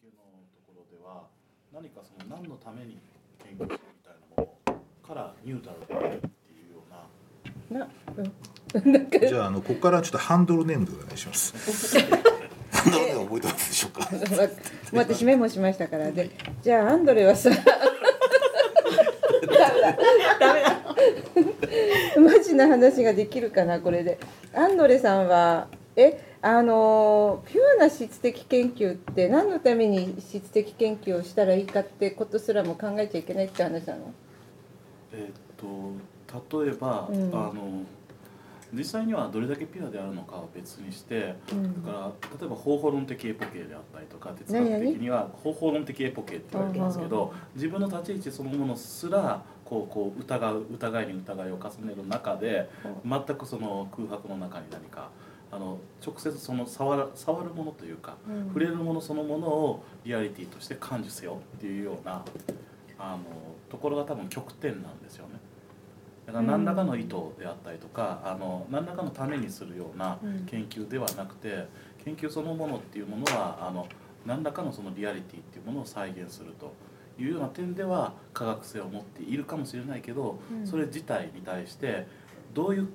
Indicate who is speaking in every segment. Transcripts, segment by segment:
Speaker 1: けのところでは何かその何のために研究してみたいなものからニュートラルであるっていうような。
Speaker 2: な、うん、
Speaker 3: じゃああのここからちょっとハンドルネームでお願いします ハンドルネーム覚えてますでしょうか？
Speaker 2: 私メモしましたからでじゃあアンドレはさ。ダメだ。ダメだ。マジな話ができるかなこれで。アンドレさんはえあのピュアな質的研究って何のために質的研究をしたらいいかってことすらも考えちゃいけないって話なの？
Speaker 1: えーっと例えば、
Speaker 2: うん。
Speaker 1: あの実際にはどれだけピュアであるのかは別にして、
Speaker 2: うん。
Speaker 1: だから例えば方法論的エポケーであったりとか哲学的には方法論的エポケーって言われてますけど自分の立ち位置そのものすらこうこう疑う疑いに疑いを重ねる中で全くその空白の中に何かあの直接その触る触るものというか
Speaker 2: うん。
Speaker 1: 触れるものそのものをリアリティとして感受せよっていうようなあのところが多分極点なんですよね。だから何らかの意図であったりとか、あの何らかのためにするような
Speaker 2: うん。
Speaker 1: 研究ではなくて研究そのものっていうものはあの何らかのそのリアリティっていうものを再現するというような点では科学性を持っているかもしれないけど、
Speaker 2: うん。
Speaker 1: それ自体に対してどういう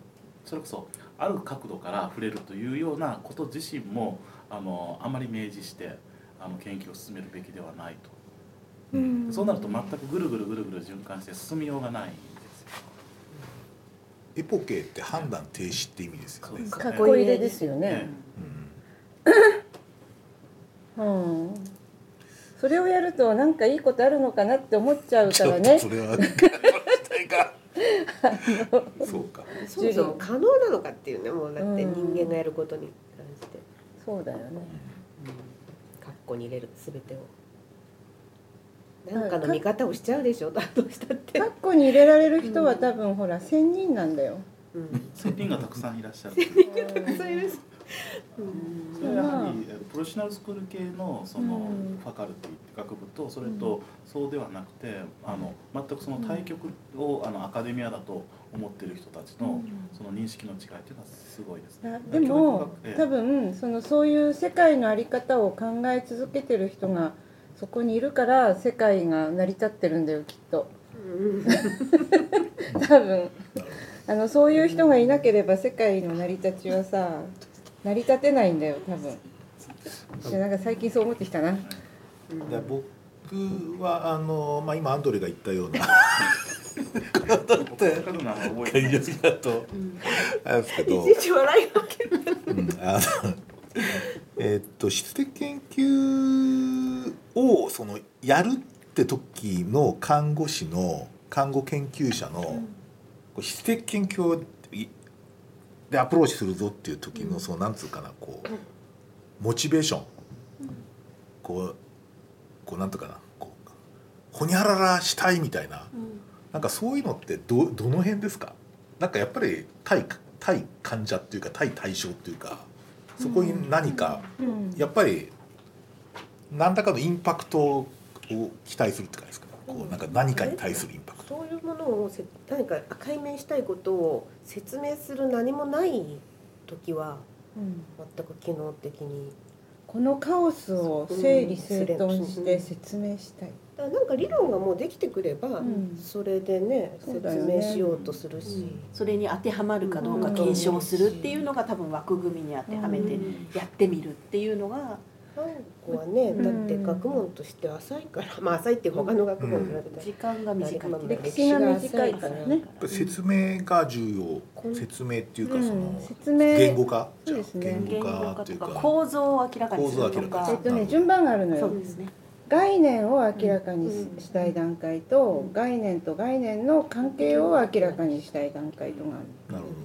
Speaker 1: それこそある角度から触れるというようなこと自身もあのあまり明示してあの研究を進めるべきではないと、
Speaker 2: うん。
Speaker 1: そうなると全くぐるぐるぐるぐる循環して進みようがないんですよ。
Speaker 3: エポケーって判断停止って意味ですよね。
Speaker 1: そうです
Speaker 2: かっこ入れですよね。
Speaker 3: うん。
Speaker 2: うん。それをやるとなんかいいことあるのかなって思っちゃう
Speaker 3: ちょっと
Speaker 2: からね
Speaker 3: それはそうか。
Speaker 4: そもそも可能なのかっていうねもうだって人間がやることに関して。
Speaker 2: そうだよね。
Speaker 4: カッコに入れる全てを。何かの見方をしちゃうでしょだとしたって。
Speaker 2: カッコに入れられる人は多分ほら千人なんだよ。
Speaker 4: うん。
Speaker 1: 仙人がたくさんいらっしゃる。
Speaker 4: そういう
Speaker 1: それはやはりプロフェッショナルスクール系のその
Speaker 2: うん。
Speaker 1: ファカルティって学部とそれとそうではなくてあの全くその対極をあのアカデミアだと思ってる人たちのその認識の違いっていうのはすごいですね。
Speaker 2: でも多分そのそういう世界の在り方を考え続けてる人がそこにいるから世界が成り立ってるんだよきっと。多分。あのそういう人がいなければ世界の成り立ちはさ成り立てないんだよ多分。でなんか最近そう思ってきたな。
Speaker 3: で僕はあの、まあ、今アンドレが言ったような。
Speaker 1: 分かるな覚えてないです
Speaker 3: だとあれですけど。
Speaker 4: いちいち笑いがける。
Speaker 3: うんあのえーっと質的研究をそのやるって時の看護師の看護研究者の、こう質的研究をいでアプローチするぞっていう時の、そのなんつうかなこうモチベーション、こうこうなんとかなこうほにゃららしたいみたいな、なんかそういうのってどどの辺ですか？なんかやっぱり対対患者っていうか対対象っていうかそこに何か
Speaker 2: うん。
Speaker 3: やっぱり何らかのインパクトを期待するって感じですか？こうなんか何かに対するインパクト。
Speaker 4: そういうものをせ何か解明したいことを説明する何もない時は
Speaker 2: うん。
Speaker 4: 全く機能的に。
Speaker 2: このカオスを整理整頓して説明したい。
Speaker 4: だからなんか理論がもうできてくれば、
Speaker 2: ん。
Speaker 4: それでね説明しようとするし、
Speaker 5: それに当てはまるかどうか検証するっていうのが多分枠組みに当てはめてやってみるっていうのが
Speaker 4: 韓国はね
Speaker 2: うん。
Speaker 4: だって学問として浅いから、まあ浅いっていう他の学問に比べたら、
Speaker 5: 時間が短い。
Speaker 4: うん
Speaker 2: 歴史が短いからね。
Speaker 3: 説明が重要。説明っていうかその、
Speaker 2: うん説明
Speaker 3: 言語化？じゃあ
Speaker 2: そうですね。
Speaker 5: 言語
Speaker 3: 化
Speaker 5: 化と
Speaker 3: いうか。
Speaker 5: 構造を明らかにする
Speaker 3: 構造を明
Speaker 5: とか
Speaker 2: えっとね順番があるのよ。
Speaker 5: そうですね。
Speaker 2: 概念を明らかにししたい段階と概念と概念の関係を明らかにしたい段階とがある、
Speaker 3: なるほど。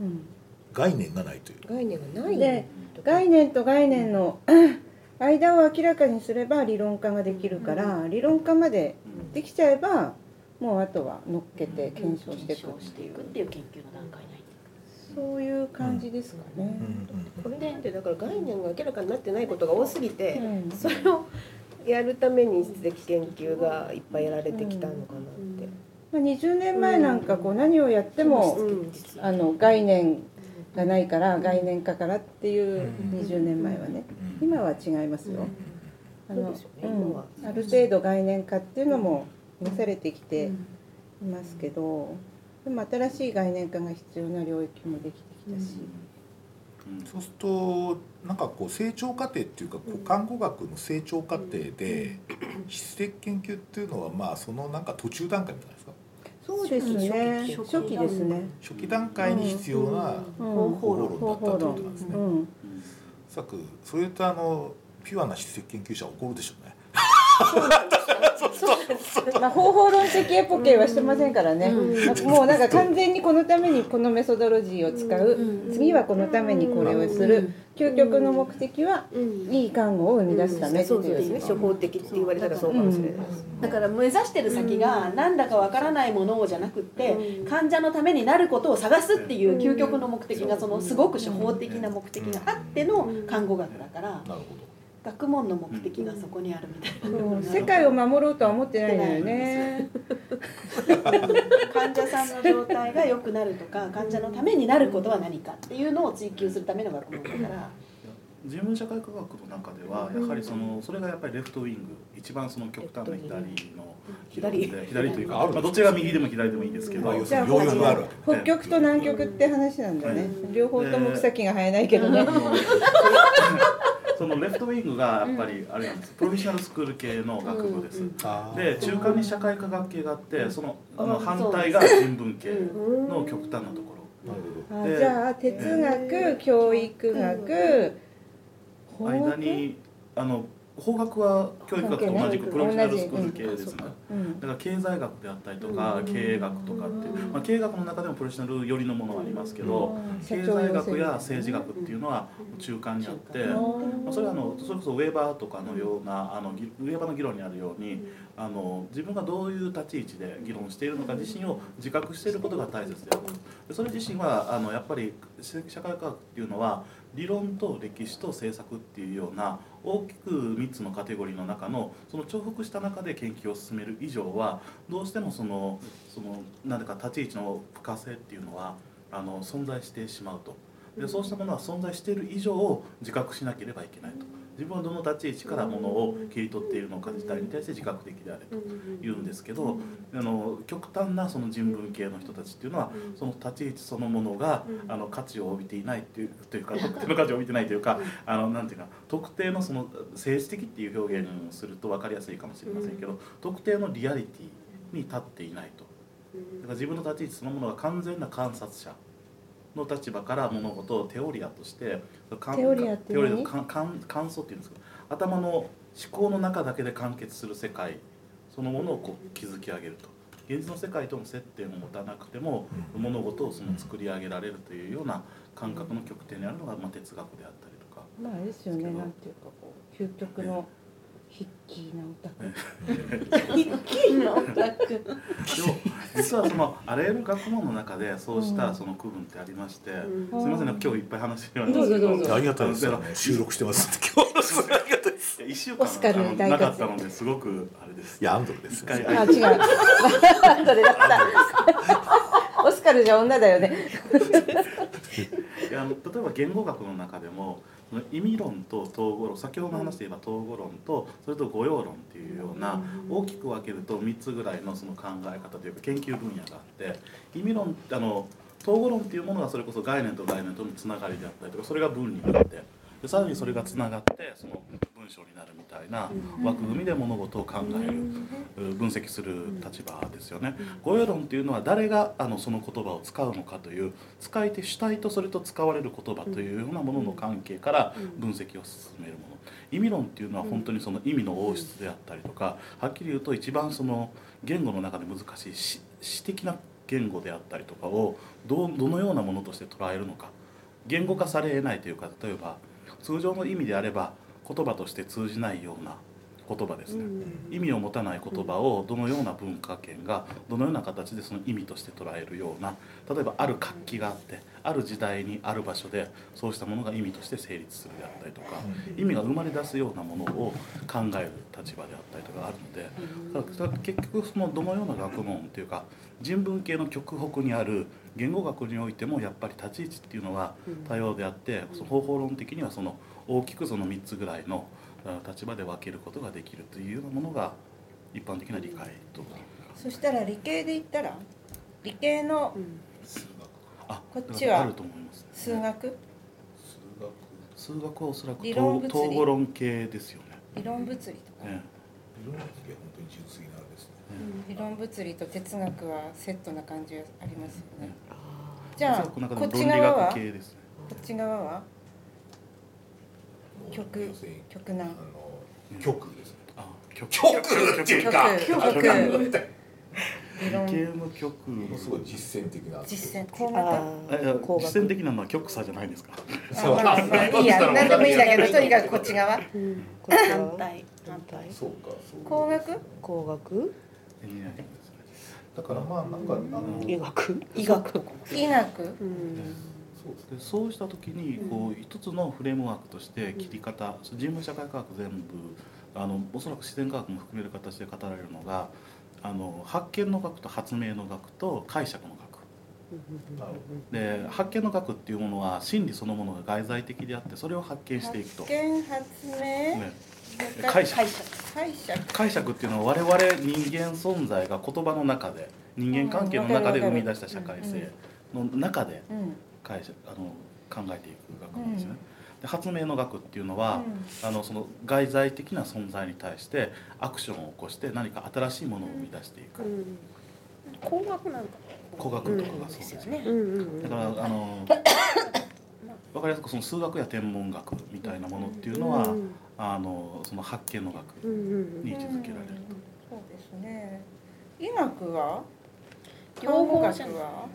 Speaker 2: うん、
Speaker 3: 概念がないという。
Speaker 4: 概念がない？
Speaker 2: で概念と概念の間を明らかにすれば理論化ができるから理論化までできちゃえばもうあとは乗っけて検証していく
Speaker 5: 検証していくっていう研究の段階に入って
Speaker 2: そういう感じですかね、
Speaker 4: これなん。てだから概念が明らかになってないことが多すぎて、
Speaker 2: うん。
Speaker 4: それをやるために質的研究がいっぱいやられてきたのかなって。
Speaker 2: まあ、20年前なん。かこう何をやっても、あの概念がないから概念化からっていう
Speaker 3: うん。
Speaker 2: 20年前はね。今は違いますよ。あの
Speaker 4: そう
Speaker 2: ん。ある程度概念化っていうのもなされてきていますけど、でも新しい概念化が必要な領域もできてきたし、
Speaker 1: うん。
Speaker 3: そうするとなんかこう成長過程っていうかこう看護学の成長過程で質的研究っていうのはまあそのなんか途中段階みたいですか？
Speaker 2: そうですね。
Speaker 5: 初期
Speaker 2: ですね、
Speaker 3: 初期段階に必要な
Speaker 2: うん。
Speaker 3: 方法論だったってことなんですね。
Speaker 2: うん、
Speaker 1: うん。
Speaker 3: おそらくそれとあのピュアな質的研究者は怒るでしょうね。
Speaker 2: まあ方法論的エポケはしてませんからね、
Speaker 5: うん。
Speaker 2: なんかもうなんか完全にこのためにこのメソドロジーを使う、
Speaker 5: うん。
Speaker 2: 次はこのためにこれをする、究極の目的は
Speaker 4: うん。
Speaker 2: いい看護を生み出すためって
Speaker 4: そうそう
Speaker 2: いう
Speaker 4: ですね処方的って言われたらそうかもしれないです。
Speaker 5: だから目指してる先が何だかわからないものをじゃなくって
Speaker 4: うん。
Speaker 5: 患者のためになることを探すっていう究極の目的がそのすごく処方的な目的があっての看護学だから。
Speaker 3: なるほ
Speaker 5: 学問の目的がそこにあるみたいな
Speaker 2: うん世界を守ろうとは思ってないのよね。
Speaker 5: 患者さんの状態が良くなるとか患者のためになることは何かっていうのを追求するための学問だから。
Speaker 1: 人文社会科学の中ではやはりそのそれがやっぱりレフトウィング一番その極端な左の
Speaker 4: 左
Speaker 1: で左というか、
Speaker 3: ある
Speaker 1: まあ、どっちが右でも左でもいいですけ
Speaker 3: ど。要す
Speaker 2: じゃあ
Speaker 3: るにあ。
Speaker 2: 北極と南極って話なんだね。両方とも草木が生えないけどね
Speaker 1: そのレフトウィングがやっぱりあれなんです。プロフェッショナルスクール系の学部です、で中間に社会科学系があってそのあの
Speaker 5: う。ん
Speaker 1: 反対が人文系
Speaker 4: うん
Speaker 1: の極端なところ。
Speaker 3: なる
Speaker 2: あじゃあ哲学、教育学、法
Speaker 1: 間
Speaker 2: 学。
Speaker 1: にあの法学は教育学と同じくプロフェッショナルスクール系ですね。
Speaker 2: うん
Speaker 1: だから経済学であったりとか経営学とかっていう、まあ、経営学の中でもプロフェッショナル寄りのものはありますけど経済学や政治学っていうのは中間にあって、まあ、それはあのそれこそウェーバーとかのようなあのぎウェーバーの議論にあるようにあの自分がどういう立ち位置で議論しているのか自身を自覚していることが大切である。それ自身はあのやっぱり社会科学っていうのは理論と歴史と政策っていうような大きく3つのカテゴリーの中のその重複した中で研究を進める以上はどうしてもそのその何だか立ち位置の不可性っていうのはあの存在してしまうと。でそうしたものは存在している以上を自覚しなければいけないと。自分はどの立ち位置からものを切り取っているのか自体に対して自覚的であれと言うんですけどあの極端なその人文系の人たちっていうのはその立ち位置そのものがあの価値を帯びていないっていうというか特定の価値を帯びてないというかあのなんていうか特定のその政治的っていう表現をすると分かりやすいかもしれませんけど特定のリアリティに立っていないと。だから自分の立ち位置そのものが完全な観察者の立場から物事をテオリアとして
Speaker 2: テオリアって
Speaker 1: テオリア
Speaker 2: 何
Speaker 1: 感想っていうんですけど頭の思考の中だけで完結する世界そのものをこう築き上げると。現実の世界との接点を持たなくても物事をその作り上げられるというような感覚の極点にあるのが、まあ、哲学であったりとか。
Speaker 2: まああれですよね。なんていうかこう究極のヒッキーなオタク。
Speaker 1: でも実はそのあらゆる学問の中でそうしたその区分ってありまして、すみませんね今日いっぱい話してるんですけ
Speaker 2: どうぞどうぞ
Speaker 3: ありがたいですよね。収録してます今日のすごいありがたいです。
Speaker 1: 一週間なかったのですごくあれです
Speaker 3: いやアンドルです
Speaker 2: あ違う。後でだった。オスカルじゃ女だよね。
Speaker 1: いやあの例えば言語学の中でも意味論と統合論先ほどの話で言えば統合論とそれと語用論っていうような大きく分けると3つぐらいのその考え方というか研究分野があって意味論あの統合論っていうものがそれこそ概念と概念とのつながりであったりとかそれが文になってでさらにそれがつながってその文章になるみたいな枠組みで物事を考える分析する立場ですよね。語用論っていうのは誰があのその言葉を使うのかという使い手主体とそれと使われる言葉というようなものの関係から分析を進めるもの。意味論っていうのは本当にその意味の応質であったりとかはっきり言うと一番その言語の中で難しい詩詩的な言語であったりとかをどうどのようなものとして捉えるのか。言語化されえないというか例えば通常の意味であれば言葉として通じないような言葉ですね、意味を持たない言葉をどのような文化圏がどのような形でその意味として捉えるような例えばある活気があってある時代にある場所でそうしたものが意味として成立するであったりとか意味が生まれ出すようなものを考える立場であったりとかあるのでだから結局そのどのような学問っていうか人文系の極北にある言語学においてもやっぱり立ち位置っていうのは多様であってその方法論的にはその大きくその3つぐらいのあ立場で分けることができるというようなものが一般的な理解と
Speaker 2: そしたら理系で言ったら理系の
Speaker 3: 数学。
Speaker 1: あ
Speaker 2: こっちは
Speaker 1: あると思います、ね、
Speaker 2: 数学？
Speaker 3: 数学。
Speaker 1: 数学はおそらく
Speaker 2: 理論物理。
Speaker 1: 統統合論系ですよね。
Speaker 2: 理論物理とか、
Speaker 1: ね
Speaker 3: 理論物理は本当に純粋なあれですね。
Speaker 2: 理論物理と哲学はセットな感じがありますよね。
Speaker 1: ね
Speaker 2: じゃあこっち側は？こ
Speaker 1: 学系ですね。
Speaker 2: っち側は？
Speaker 3: もう
Speaker 2: 極
Speaker 3: 要するに
Speaker 2: 極難
Speaker 3: あの極ですね。
Speaker 1: あ極
Speaker 3: 極っていうか
Speaker 2: 極極理
Speaker 1: 系の極
Speaker 3: ものすごい実践的な。
Speaker 2: 実践工学。
Speaker 1: 実践的なのは極差じゃないんですか。
Speaker 2: あまあまあいいや。何でもいいんだけどとにかくこっち側。
Speaker 5: うん。こっ反対。反対。
Speaker 3: そうかそう
Speaker 2: 工学？
Speaker 5: 工学？
Speaker 3: だからまあなんかあの
Speaker 5: 医学？医学。とかも
Speaker 2: 医学。
Speaker 5: うん。
Speaker 3: そうで
Speaker 1: そうした時にこう一つのフレームワークとして切り方人文社会科学全部あのおそらく自然科学も含める形で語られるのがあの発見の学と発明の学と解釈の学。で発見の学っていうものは真理そのものが外在的であってそれを発見していくと、
Speaker 2: 発見発明
Speaker 1: ね、解釈
Speaker 5: 解釈。
Speaker 2: 解釈。
Speaker 1: 解釈っていうのは我々人間存在が言葉の中で人間関係の中で生み出した社会性の中で
Speaker 2: うん
Speaker 1: 解釈あの考えていく学問ですね。で発明の学っていうのは、あのその外在的な存在に対してアクションを起こして何か新しいものを生み出していく、
Speaker 5: うん。工学なんか。
Speaker 1: 工学とかがそうですよね。
Speaker 5: うん。うん
Speaker 1: だからあの わかりやすくその数学や天文学みたいなものっていうのは、
Speaker 5: うん
Speaker 1: あのその発見の学
Speaker 5: うんうん
Speaker 1: に位置づけられる。
Speaker 2: そうですね。医学は？
Speaker 5: 両方じゃない
Speaker 2: 看護学は？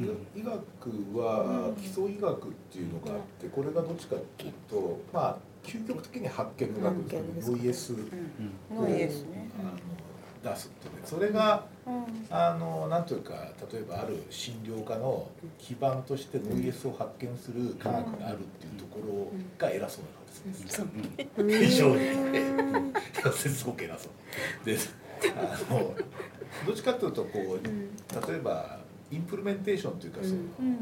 Speaker 3: 医医学は基礎医学っていうのがあってこれがどっちかっていうとまあ究極的に発見の学ですよね。ノイエス
Speaker 1: うん。
Speaker 2: ノイエスね。
Speaker 3: あの出すっていうね。それが
Speaker 2: うん。
Speaker 3: あのなんというか例えばある診療科の基盤としてノイエスを発見する科学があるっていうところが偉そうな顔です。ね。
Speaker 1: うん。
Speaker 5: うん。
Speaker 3: 非常に すごく偉そうであの どっちかというとこう例えばインプルメンテーションというかその、
Speaker 2: うん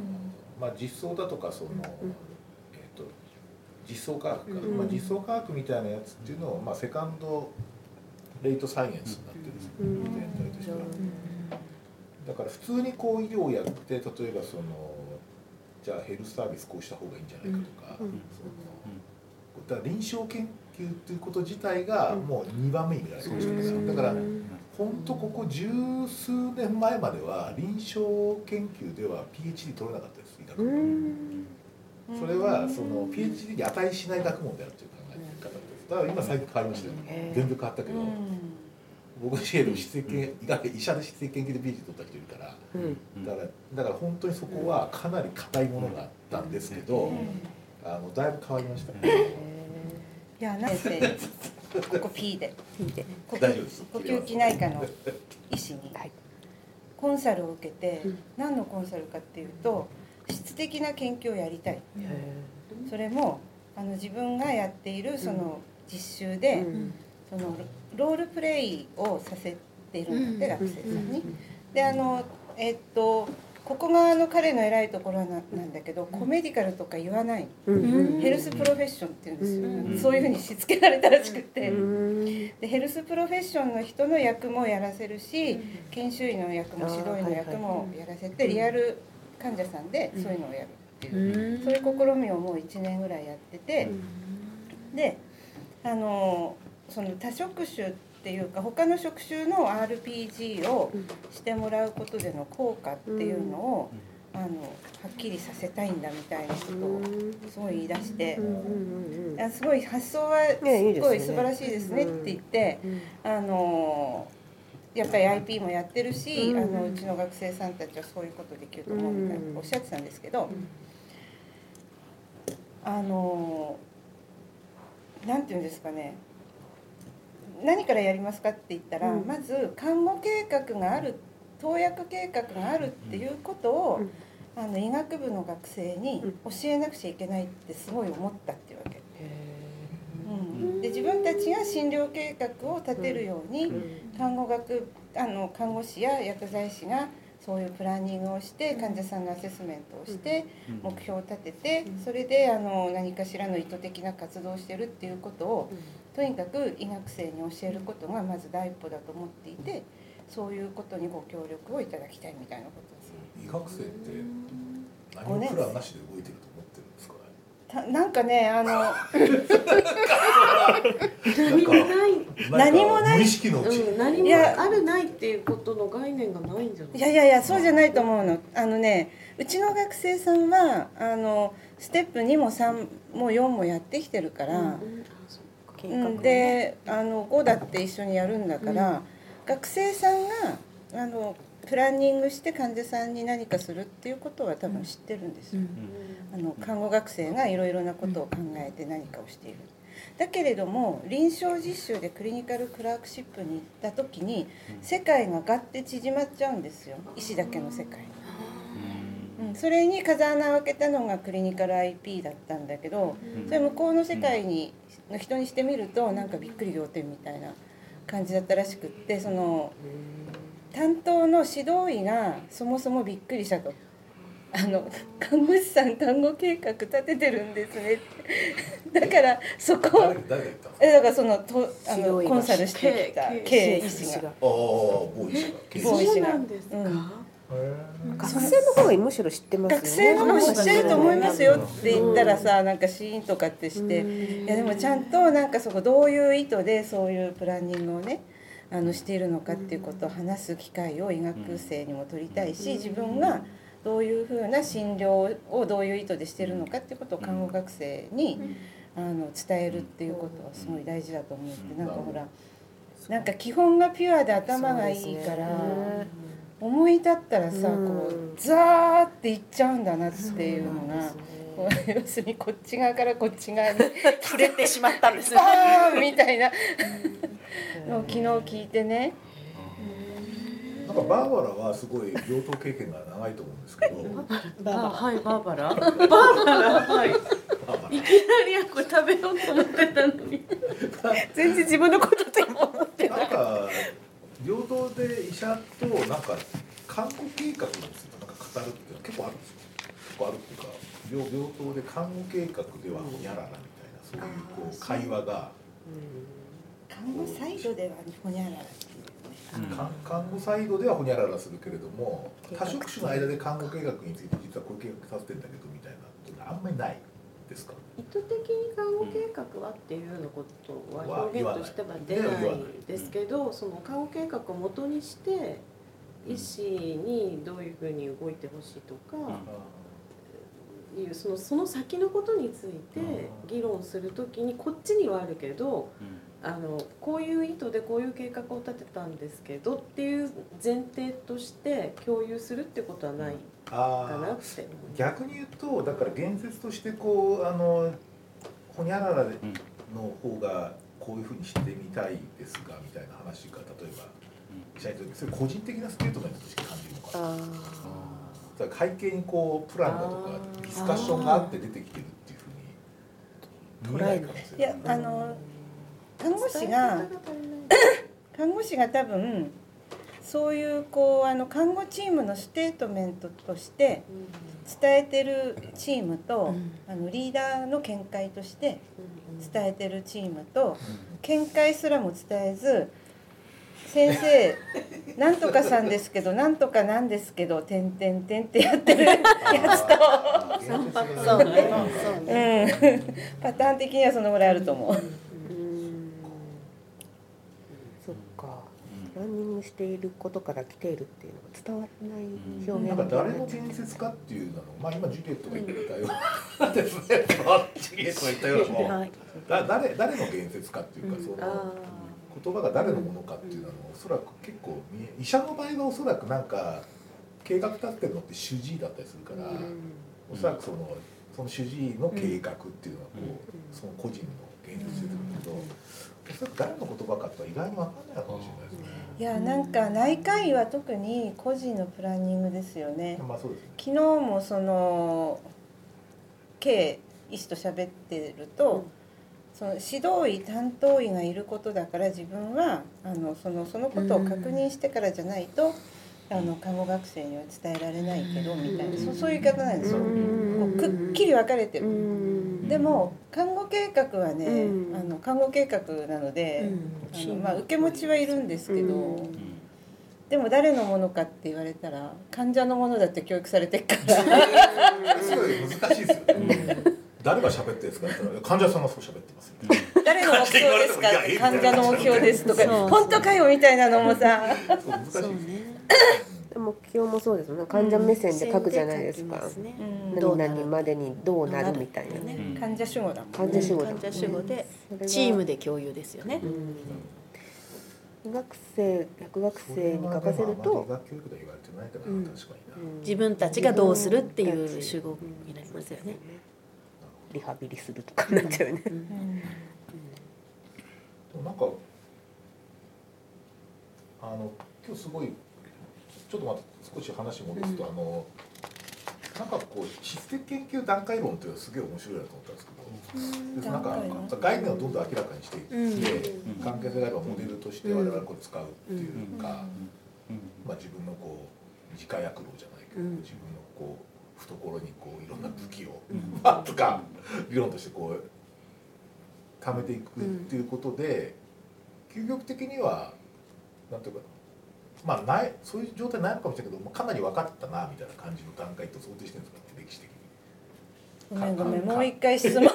Speaker 3: まあ、実装だとかその、
Speaker 5: ん。
Speaker 3: えー、と実装科学か、
Speaker 5: うん。
Speaker 3: まあ、実装科学みたいなやつっていうのを、まあ、セカンドレートサイエンスになってるんですよ、
Speaker 5: うん。
Speaker 3: 全体としては。だから普通にこう医療をやって例えばそのじゃあヘルスサービスこうした方がいいんじゃないかとか、
Speaker 5: うん。うん。
Speaker 3: そのだから臨床研究っていうこと自体がもう2番目に見られてるんですよ。だから本当ここ十数年前までは臨床研究では PhD 取れなかったです医学
Speaker 5: う
Speaker 3: 部それはその PhD に値しない学問であるという考え方です。だから今最近変わりましたよ。
Speaker 5: へー
Speaker 3: 全部変わったけど、
Speaker 2: うん。
Speaker 3: 僕自身の筆跡研医学医者で筆跡研究で PhD 取った人いるからだからだから本当にそこはかなり硬いものがあったんですけど、あのだいぶ変わりました。ね。
Speaker 2: いやな先生ここ P で。
Speaker 5: 聞いて
Speaker 2: 呼
Speaker 3: 大丈夫です。
Speaker 2: 呼吸器内科の医師に
Speaker 5: はい。
Speaker 2: コンサルを受けて
Speaker 5: うん。
Speaker 2: 何のコンサルかっていうと質的な研究をやりたい。それもあの自分がやっているその実習で、
Speaker 5: うん。
Speaker 2: そのロールプレイをさせているんだって、学生さんに。であのえっとここがあの彼の偉いところななんだけど、コメディカルとか言わない、
Speaker 5: うん。
Speaker 2: ヘルスプロフェッションって言うんですよ、
Speaker 5: うん。
Speaker 2: そういうふうにしつけられたらしくて、
Speaker 5: うん。
Speaker 2: でヘルスプロフェッションの人の役もやらせるし、研修医の役も指導医の役もやらせて、リアル患者さんでそういうのをやるっていう、そういう試みをもう1年ぐらいやってて、であのその多職種っていうか他の職種の RPG をしてもらうことでの効果っていうのを、あのはっきりさせたいんだみたいなことをすごい言い出して、あすごい発想はすごい素晴らしいですねって言って、あのやっぱり IP もやってるし、
Speaker 5: うん
Speaker 2: あのうちの学生さんたちはそういうことできると思うみたいなおっしゃってたんですけど、あのなんていうんですかね何からやりますかって言ったら、
Speaker 5: うん。
Speaker 2: まず看護計画がある投薬計画があるっていうことを、
Speaker 5: うん。
Speaker 2: あの医学部の学生に教えなくちゃいけないってすごい思ったっていうわけ。うん、で自分たちが診療計画を立てるように、看護学あの看護師や薬剤師がそういうプランニングをして患者さんのアセスメントをして
Speaker 1: うん。
Speaker 2: 目標を立ててそれであの何かしらの意図的な活動をしてるっていうことをとにかく医学生に教えることがまず第一歩だと思っていてそういうことにご協力をいただきたいみたいなことです。
Speaker 3: 医学生って何もプランなしで動いてると思ってるんですかね？
Speaker 2: たなんかねあの
Speaker 4: 何もない、
Speaker 2: 何もない。
Speaker 3: 無意識のうちに、
Speaker 4: うん、何も
Speaker 2: い。や。
Speaker 4: あるないっていうことの概念がないんじゃない？
Speaker 2: いやいやいやそうじゃないと思うの。あのねうちの学生さんはあのステップ2も3も4もやってきてるから、
Speaker 4: うんうんあそっか計画
Speaker 2: うん、
Speaker 4: ね。
Speaker 2: であの5だって一緒にやるんだから、学生さんがあのプランニングして患者さんに何かするっていうことは多分知ってるんですよ。あの看護学生がいろいろなことを考えて何かをしている。だけれども臨床実習でクリニカルクラークシップに行った時に世界がガッて縮まっちゃうんですよ。医師だけの世界うん、それに風穴を開けたのがクリニカル IP だったんだけどそれ向こうの世界にの人にしてみるとなんかびっくり仰天みたいな感じだったらしくってその担当の指導医がそもそもびっくりしたと。あの看護師さん看護計画立ててるんですねって。だからそこえだからそのとあのコンサルしてきた
Speaker 4: K
Speaker 2: K 医師が。
Speaker 3: ああ某医師が。経営
Speaker 2: 某医師が。
Speaker 4: そうなんですか、
Speaker 2: うん
Speaker 4: 学生の方がむしろ知ってますよね。
Speaker 2: 学生のも知ってると思いますよって言ったらさなんかシーンとかってしていやでもちゃんとなんかそこどういう意図でそういうプランニングをねあのしているのかっていうことを話す機会を医学生にも取りたいし自分がどういうふうな診療をどういう意図でしているのかっていうことを看護学生にあの伝えるっていうことはすごい大事だと思ってなんかほらなんか基本がピュアで頭がいいから。思い立ったらさ、
Speaker 4: うん。
Speaker 2: こうザーっていっちゃうんだなっていうのが、こう要するにこっち側からこっち側に
Speaker 5: 触れてしまったんですね。
Speaker 2: みたいな。のを昨日聞いてね。
Speaker 3: なんかバーバラはすごい病棟経験が長いと思うんですけど。
Speaker 4: あはい。バーバラ。バーバラはい。いきなりあこれ食べようと思ってたのに。全然自分のことって思って
Speaker 3: なんか病棟で医者となんか看護計画についてなんか語るっていうのは結構あるんですよ結構あるっていうか？病病棟で看護計画ではほにゃららみたいなそういうこう会話が
Speaker 2: 看護サイドではほにゃらら
Speaker 3: 看護サイドではほにゃららするけれども多職種の間で看護計画について実はこういう計画させてんだけどみたいなっていうのはあんまりないですか？
Speaker 4: 意図的に看護計画はっていうようなことは表現としては出ないですけどその看護計画をもとにして医師にどういうふうに動いてほしいとかいうそのその先のことについて議論するときにこっちにはあるけどあのこういう意図でこういう計画を立てたんですけどっていう前提として共有するってことはないか
Speaker 3: ああ
Speaker 4: なって。
Speaker 3: 逆に言うとだから言説としてこうあのほにゃららの方がこういうふうにしてみたいですがみたいな話が例えば医者にとってそれ個人的なステートメントとして感じるのかな。
Speaker 4: あ
Speaker 3: だから背景にこうプランだとかディスカッションがあって出てきてるっていうふうに見えない
Speaker 2: やあの看護師が看護師が多分そういうこうあの看護チームのステートメントとして伝えてるチームと、あのリーダーの見解として伝えてるチームと見解すらも伝えず「先生なんとかさんですけどなんとかなんですけど点点点」ってやってるやつと、
Speaker 5: そうねそう。ね
Speaker 2: うん、パターン的にはそのぐらいあると思う。
Speaker 4: うん。そっか。ランニングしていることから来ているっていうのが伝わらない表
Speaker 3: なん
Speaker 4: 現
Speaker 3: か誰の建設かっていうの？まあ今ジュリエットが言ったような。ですねジュリエットが言ったような誰誰の言説かっていうかそ
Speaker 4: あ
Speaker 3: の言葉が誰のものかっていうのはおそらく結構医者の場合はおそらくなんか計画立ってるのって主治医だったりするから、おそらくそのその主治医の計画っていうのはこう、その個人の言説出てくるけど、おそらく誰の言葉かって意外に分かんないかもしれないですね。
Speaker 2: いやなんか内科医は特に個人のプランニングですよね。
Speaker 3: まあそうですね。
Speaker 2: 昨日もその K 医師と喋ってると、その指導医担当医がいることだから自分はあのそのそのことを確認してからじゃないと、あの看護学生には伝えられないけどみたいな、そうそういう言い方なんですよ。こうくっきり分かれてる。でも看護計画はね、
Speaker 5: うん。
Speaker 2: あの看護計画なので、あのまあ受け持ちはいるんですけど、
Speaker 5: うん。
Speaker 2: でも誰のものかって言われたら患者のものだって教育されてっから。
Speaker 3: すごい難しいですよね。誰が喋ってるんですか？って言ったら患者さんがそう喋ってますよね。
Speaker 2: 誰の目標ですか？って患者の目標ですとか。本当かよみたいなのもさ。
Speaker 3: そう難しい。です。
Speaker 6: 目標もそうですね。患者目線で書くじゃないですか、
Speaker 2: うん
Speaker 6: 何々までにどうなるみたいな。ね。
Speaker 1: うん。
Speaker 2: 患者主語だもん
Speaker 6: 患者主語だ
Speaker 5: 患者主語でチームで共有ですよね。
Speaker 6: 医学生薬学生に書かせると
Speaker 3: 医学教育では言われてないかな、
Speaker 6: うん。
Speaker 3: 確かにな。
Speaker 5: 自分たちがどうするっていう主語になりますよね。
Speaker 6: リハビリするとかになっちゃうよね、
Speaker 3: でもなんかあの今日すごいちょっとまた少し話戻すと、あのなんかこう質的研究段階論っていうのはすげえ面白いなと思ったんですけど、でなんか概念をどんどん明らかにしていって、
Speaker 1: うん。
Speaker 3: 関係性があればモデルとして我々はこれ使うっていうか、まあ、自分のこう自家躍動じゃないけど、
Speaker 5: うん。
Speaker 3: 自分のこう懐にこういろんな武器を、
Speaker 5: うん
Speaker 3: まあとか理論としてこう貯めていくっていうことで、究極的にはなんていうかなまあないそういう状態ないのかもしれないけど、まあ、かなり分かったなみたいな感じの段階と想定してるんですかね歴史的に。
Speaker 2: ごめんごめんもう一回質問
Speaker 3: すい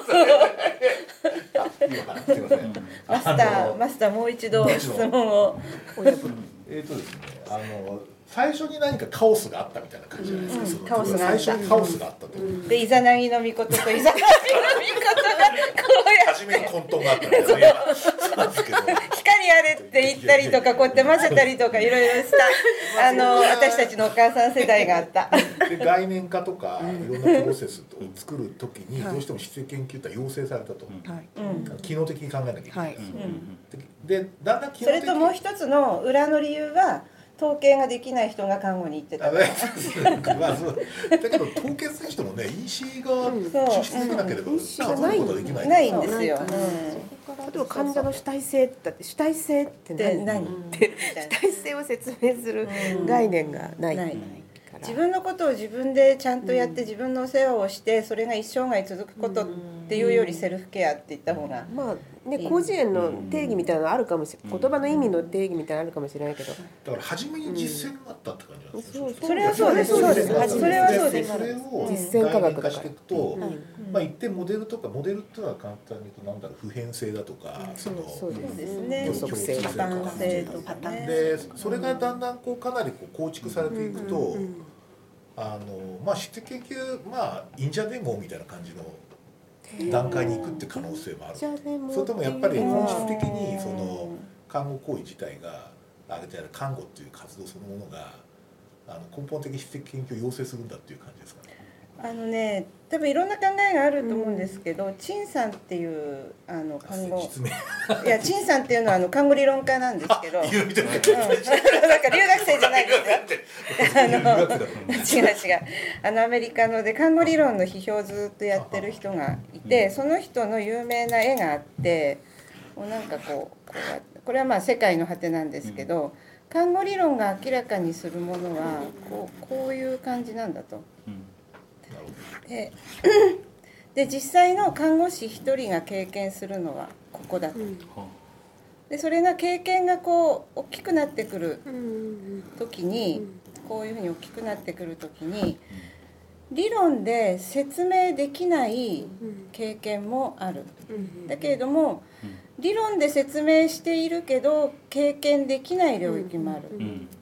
Speaker 3: ません。
Speaker 2: マスターマスターもう一度質問を
Speaker 3: えーとですね、あの最初に何かカオスがあったみたいな感じじゃないですか。
Speaker 2: うん
Speaker 3: その
Speaker 2: カオスがあった
Speaker 3: 最初にカオスがあったという。
Speaker 2: でイザナギの御事とイザナギの御事がこうや
Speaker 3: 初めに混沌があったんですよ。いな。
Speaker 2: 光あれって言ったりとかこうやって混ぜたりとかいろいろしたあの私たちのお母さん世代があった。
Speaker 3: で概念化とかいろんなプロセスを作るときにどうしても質的研究って要請されたと。
Speaker 5: はい。
Speaker 2: うん
Speaker 3: 機能的に考えなきゃいけない。
Speaker 5: はい
Speaker 3: ででだんだん機
Speaker 2: そ
Speaker 3: 能的
Speaker 2: れともう一つの裏の理由は統計ができない人が看護に行ってた
Speaker 3: だけど統計する人もね EC が出資できなければ
Speaker 6: う。ん。
Speaker 3: 数えることはできない。
Speaker 2: ないんですよ。
Speaker 6: 例えば患者の主体性だって主体性って
Speaker 2: で
Speaker 6: 何？
Speaker 2: 何
Speaker 6: って主体性を説明する概念がない
Speaker 2: 自分のことを自分でちゃんとやって自分のお世話をしてそれが一生涯続くことっていうよりセルフケアって言った方が。
Speaker 6: まあね広辞苑の定義みたいなのあるかもしれない言葉の意味の定義みたいなのあるかもしれないけど。
Speaker 3: だから初めに実践があったって感じなんですよ、
Speaker 6: うん
Speaker 2: それはそうです。そうです。それはそうです。
Speaker 3: それを
Speaker 6: 実践科学
Speaker 3: 化していくと、
Speaker 2: うん。
Speaker 3: まあ一定モデルとかモデルっていうのは簡単に言うとなんだろう普遍性だとか、その
Speaker 6: そうです
Speaker 2: そうですね。
Speaker 6: 予測性
Speaker 2: パターン性とかね。
Speaker 3: でそれがだんだんこうかなりこう構築されていくと、あのまあ質的研究まあいいんじゃねえもんみたいな感じの段階に行くって可能性もある。それともやっぱり本質的にその看護行為自体があれじゃない看護っていう活動そのものがあの根本的質的研究を要請するんだっていう感じですかね。
Speaker 2: あのね多分いろんな考えがあると思うんですけど、陳さんっていうあの看護。いや陳さんっていうのはあの看護理論家なんですけど、
Speaker 3: な。
Speaker 2: なん。か留学生じゃないですよ。あの 違う違う。あのアメリカので看護理論の批評をずっとやってる人がいてその人の有名な絵があってもうなんかこうこうこれはまあ世界の果てなんですけど、看護理論が明らかにするものはこうこういう感じなんだと。
Speaker 3: なるほ
Speaker 2: でで実際の看護師一人が経験するのはここだと。でそれが経験がこう大きくなってくる時にこういうふうに大きくなってくる時に理論で説明できない経験もある。だけれども理論で説明しているけど経験できない領域もある。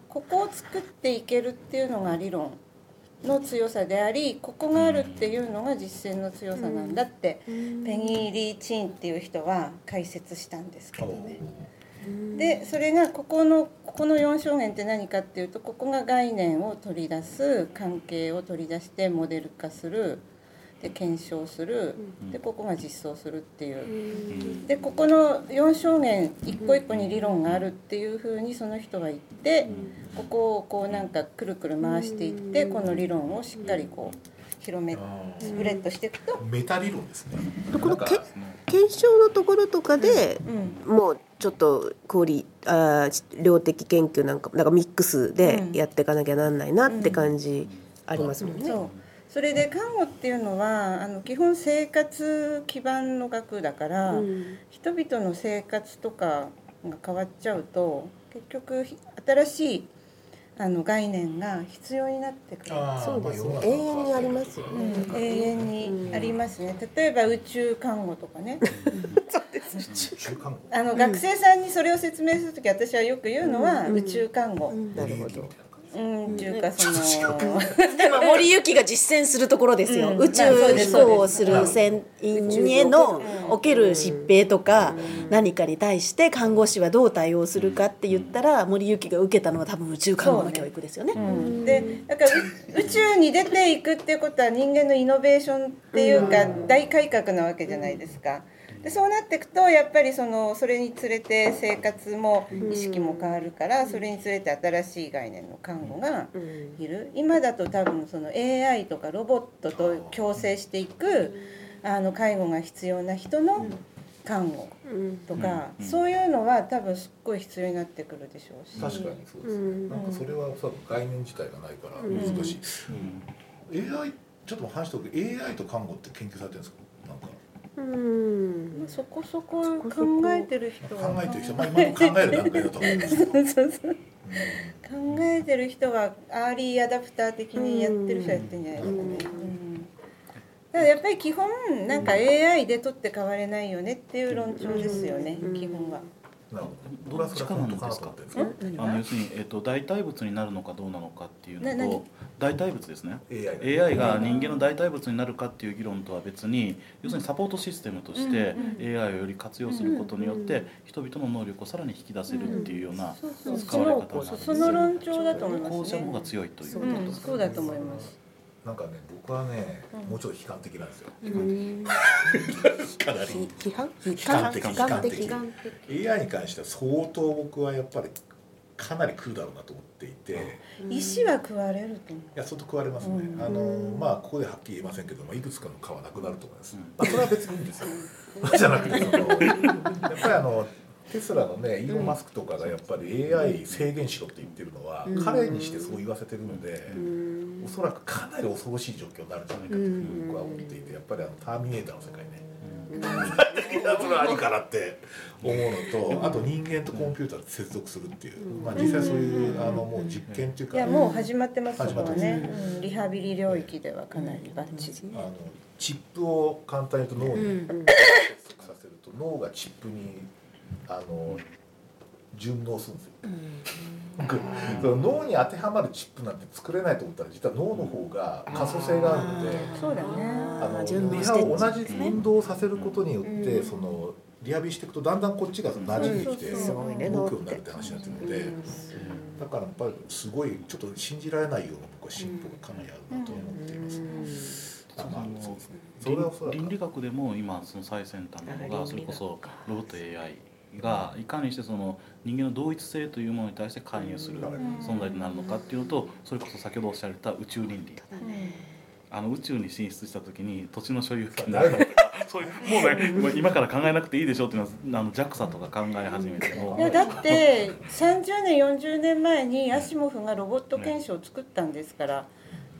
Speaker 2: ここを作っていけるっていうのが理論の強さでありここがあるっていうのが実践の強さなんだって。ペギー・リー・チンっていう人は解説したんですけどね。でそれがここのここの4証言って何かっていうとここが概念を取り出す関係を取り出してモデル化するで検証する。でここが実装するっていう。でここの4証言一個一個に理論があるっていうふうにその人は言ってここをこうなんかくるくる回していってこの理論をしっかりこう広めスプレッドしていくと、
Speaker 3: メタ理論ですね。
Speaker 6: このけ検証のところとかで、
Speaker 2: うん、
Speaker 6: もうちょっとクオリあー量的研究なんかなんかミックスでやっていかなきゃなんないなって感じありますもんね。
Speaker 2: そうそれで看護っていうのはあの基本生活基盤の学だから、
Speaker 6: うん。
Speaker 2: 人々の生活とかが変わっちゃうと結局ひ新しいあの概念が必要になってくる。
Speaker 6: そうですね。永遠にありますよね。
Speaker 2: うん、永遠にありますね。例えば宇宙看護とかね。あの、学生さんにそれを説明する時私はよく言うのは、宇宙看護、
Speaker 6: なるほど
Speaker 2: うん、っていうかその、
Speaker 5: でも森行が実践するところですよ、
Speaker 2: うん。
Speaker 5: 宇宙飛行をす。る船員へのおける疾病とか何かに対して看護師はどう対応するかって言ったら森行が受けたのは多分宇宙看護の教育ですよね。
Speaker 2: うん、でだからう宇宙に出ていくっていうことは人間のイノベーションっていうか大改革なわけじゃないですか。でそうなっていくとやっぱりそのそれにつれて生活も意識も変わるからそれにつれて新しい概念の看護がいる。今だと多分その AI とかロボットと共生していくあの介護が必要な人の看護とか
Speaker 1: うん。
Speaker 2: そういうのは多分すっごい必要になってくるでしょうし。
Speaker 3: 確かにそうです、なんかそれは多分概念自体がないから難しい、AI ちょっと話しておく AI と看護って研究されてるん。ですか
Speaker 6: うん。
Speaker 2: まあそこそこ考えてる人は。
Speaker 3: 考えてる人、まあ、今の考える段階だと思います、
Speaker 2: そうそうそう。考えてる人はアーリーアダプター的にやってる人はやってるんじゃないですかね。うん。だからやっぱり基本なんか AI で取って変われないよねっていう論調ですよね、基本は。
Speaker 3: なるほど
Speaker 1: どっちかなんですか
Speaker 3: これはそれは本当かなと思ってるんですか？
Speaker 1: あの要するに、えっと代替物になるのかどうなのかっていうのと代替物ですね。
Speaker 3: AI が。
Speaker 1: AI が人間の代替物になるかっていう議論とは別に要するにサポートシステムとして AI をより活用することによって人々の能力をさらに引き出せるっていうような
Speaker 2: そうそう
Speaker 1: 使われ方になるんです
Speaker 2: その論調だと思いますね。
Speaker 1: 後者の方。が強いという
Speaker 2: うん、そうだと思います。
Speaker 3: なんかね僕はねもうちょっと悲観的なんですよ、
Speaker 6: うん。
Speaker 3: かなり
Speaker 6: 批判
Speaker 3: 悲観的。
Speaker 6: 悲観的。
Speaker 3: 悲観 AI に関しては相当僕はやっぱりかなり来るだろうなと思っていて、い
Speaker 2: 石は食われると思
Speaker 3: や相当食われますね、
Speaker 2: うん。
Speaker 3: あのまあここではっきり言えませんけどもいくつかの蚊はなくなると思います、
Speaker 1: うん。
Speaker 3: まあそれは別にいいんですよ。じゃなくてそのやっぱりあのテスラのねイーロン・マスクとかがやっぱり AI 制限しろって言ってるのは、彼にしてそう言わせてるので、おそらくかなり恐ろしい状況になるんじゃないかというふうに僕は思っていてやっぱりあのターミネーターの世界ね。それありかなって思うのとあと人間とコンピューターで接続するっていう、まあ、実際そういうあのもう実験っていう
Speaker 2: う。
Speaker 3: か
Speaker 2: いやもう始まってますそ
Speaker 3: 始まってます
Speaker 2: こはね、うん、リハビリ領域ではかなりバッチリ。
Speaker 3: あのチップを簡単に言うと脳に接続させると脳がチップにあの順応するんですよ。その脳に当てはまるチップなんて作れないと思ったら実は脳の方が可塑性があるので。
Speaker 2: そうだね。
Speaker 3: あの
Speaker 5: 順応
Speaker 3: リハを同じ運動をさせることによって、そのリハビリしていくとだんだんこっちが馴染んできて、動くようになるって話になってるので、だからやっぱりすごいちょっと信じられないような僕は進歩がかなりあるなと思っています。あまあそうですね。それはおそらく
Speaker 1: 倫理学でも今その最先端なのがそれこそロボット AI がいかにしてその人間の同一性というものに対して介入する存在になるのかっていうのとそれこそ先ほどおっしゃられた宇宙倫理。あの宇宙に進出した時に土地の所有権になるとか そういうもうねもう 今から考えなくていいでしょっていうのはあの JAXA とか考え始めても。
Speaker 2: いやだって30年40年前にアシモフがロボット検証を作ったんですから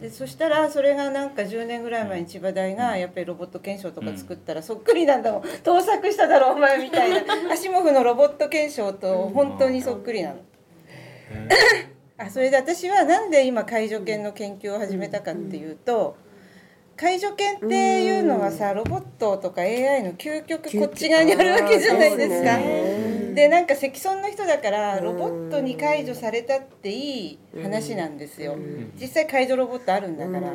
Speaker 2: でそしたらそれがなんか10年ぐらい前に千葉大がやっぱりロボット検証とか作ったらそっくりなんだもん。盗作しただろお前みたいな。アシモフのロボット検証と本当にそっくりなの。あそれで私はなんで今介助犬の研究を始めたかっていうと介助犬っていうのはさロボットとか AI の究極こっち側にあるわけじゃないですか。でなんか積損の人だからロボットに解除されたっていい話なんですよ。実際解除ロボットあるんだから。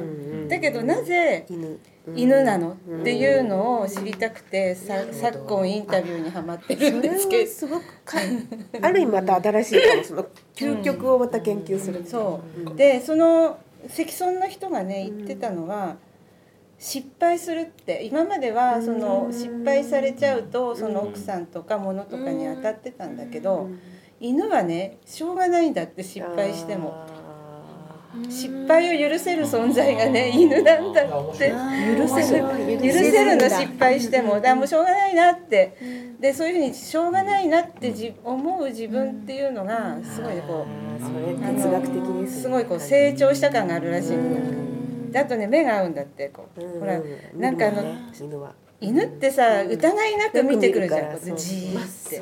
Speaker 2: だけどなぜ
Speaker 6: 犬。
Speaker 2: 犬なの？っていうのを知りたくてさ昨今インタビューにはまってるんですけど。
Speaker 6: すごくかある意味また新しいかもその究極をまた研究する
Speaker 2: そう。でその積損の人がね言ってたのは失敗するって今まではその失敗されちゃうとその奥さんとか物とかに当たってたんだけど犬はねしょうがないんだって失敗しても。失敗を許せる存在がね犬なんだって。許せる許せるの失敗してもだからもうしょうがないなって。でそういうふうにしょうがないなってじ思う自分っていうのがすごいこう。
Speaker 6: す。
Speaker 2: すごいこう成長した感があるらしいのであとね目が合うんだってこう、
Speaker 6: うん
Speaker 2: ほらなんかあの
Speaker 6: 犬は。
Speaker 2: 犬ってさ疑いなく見てくるじゃんじーって。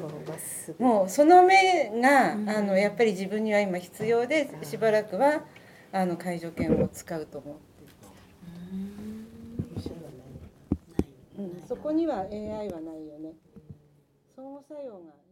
Speaker 2: もうその目が、あのやっぱり自分には今必要でしばらくはあの介助犬を使うと思って。うん、そこには AI はないよね。相互作用が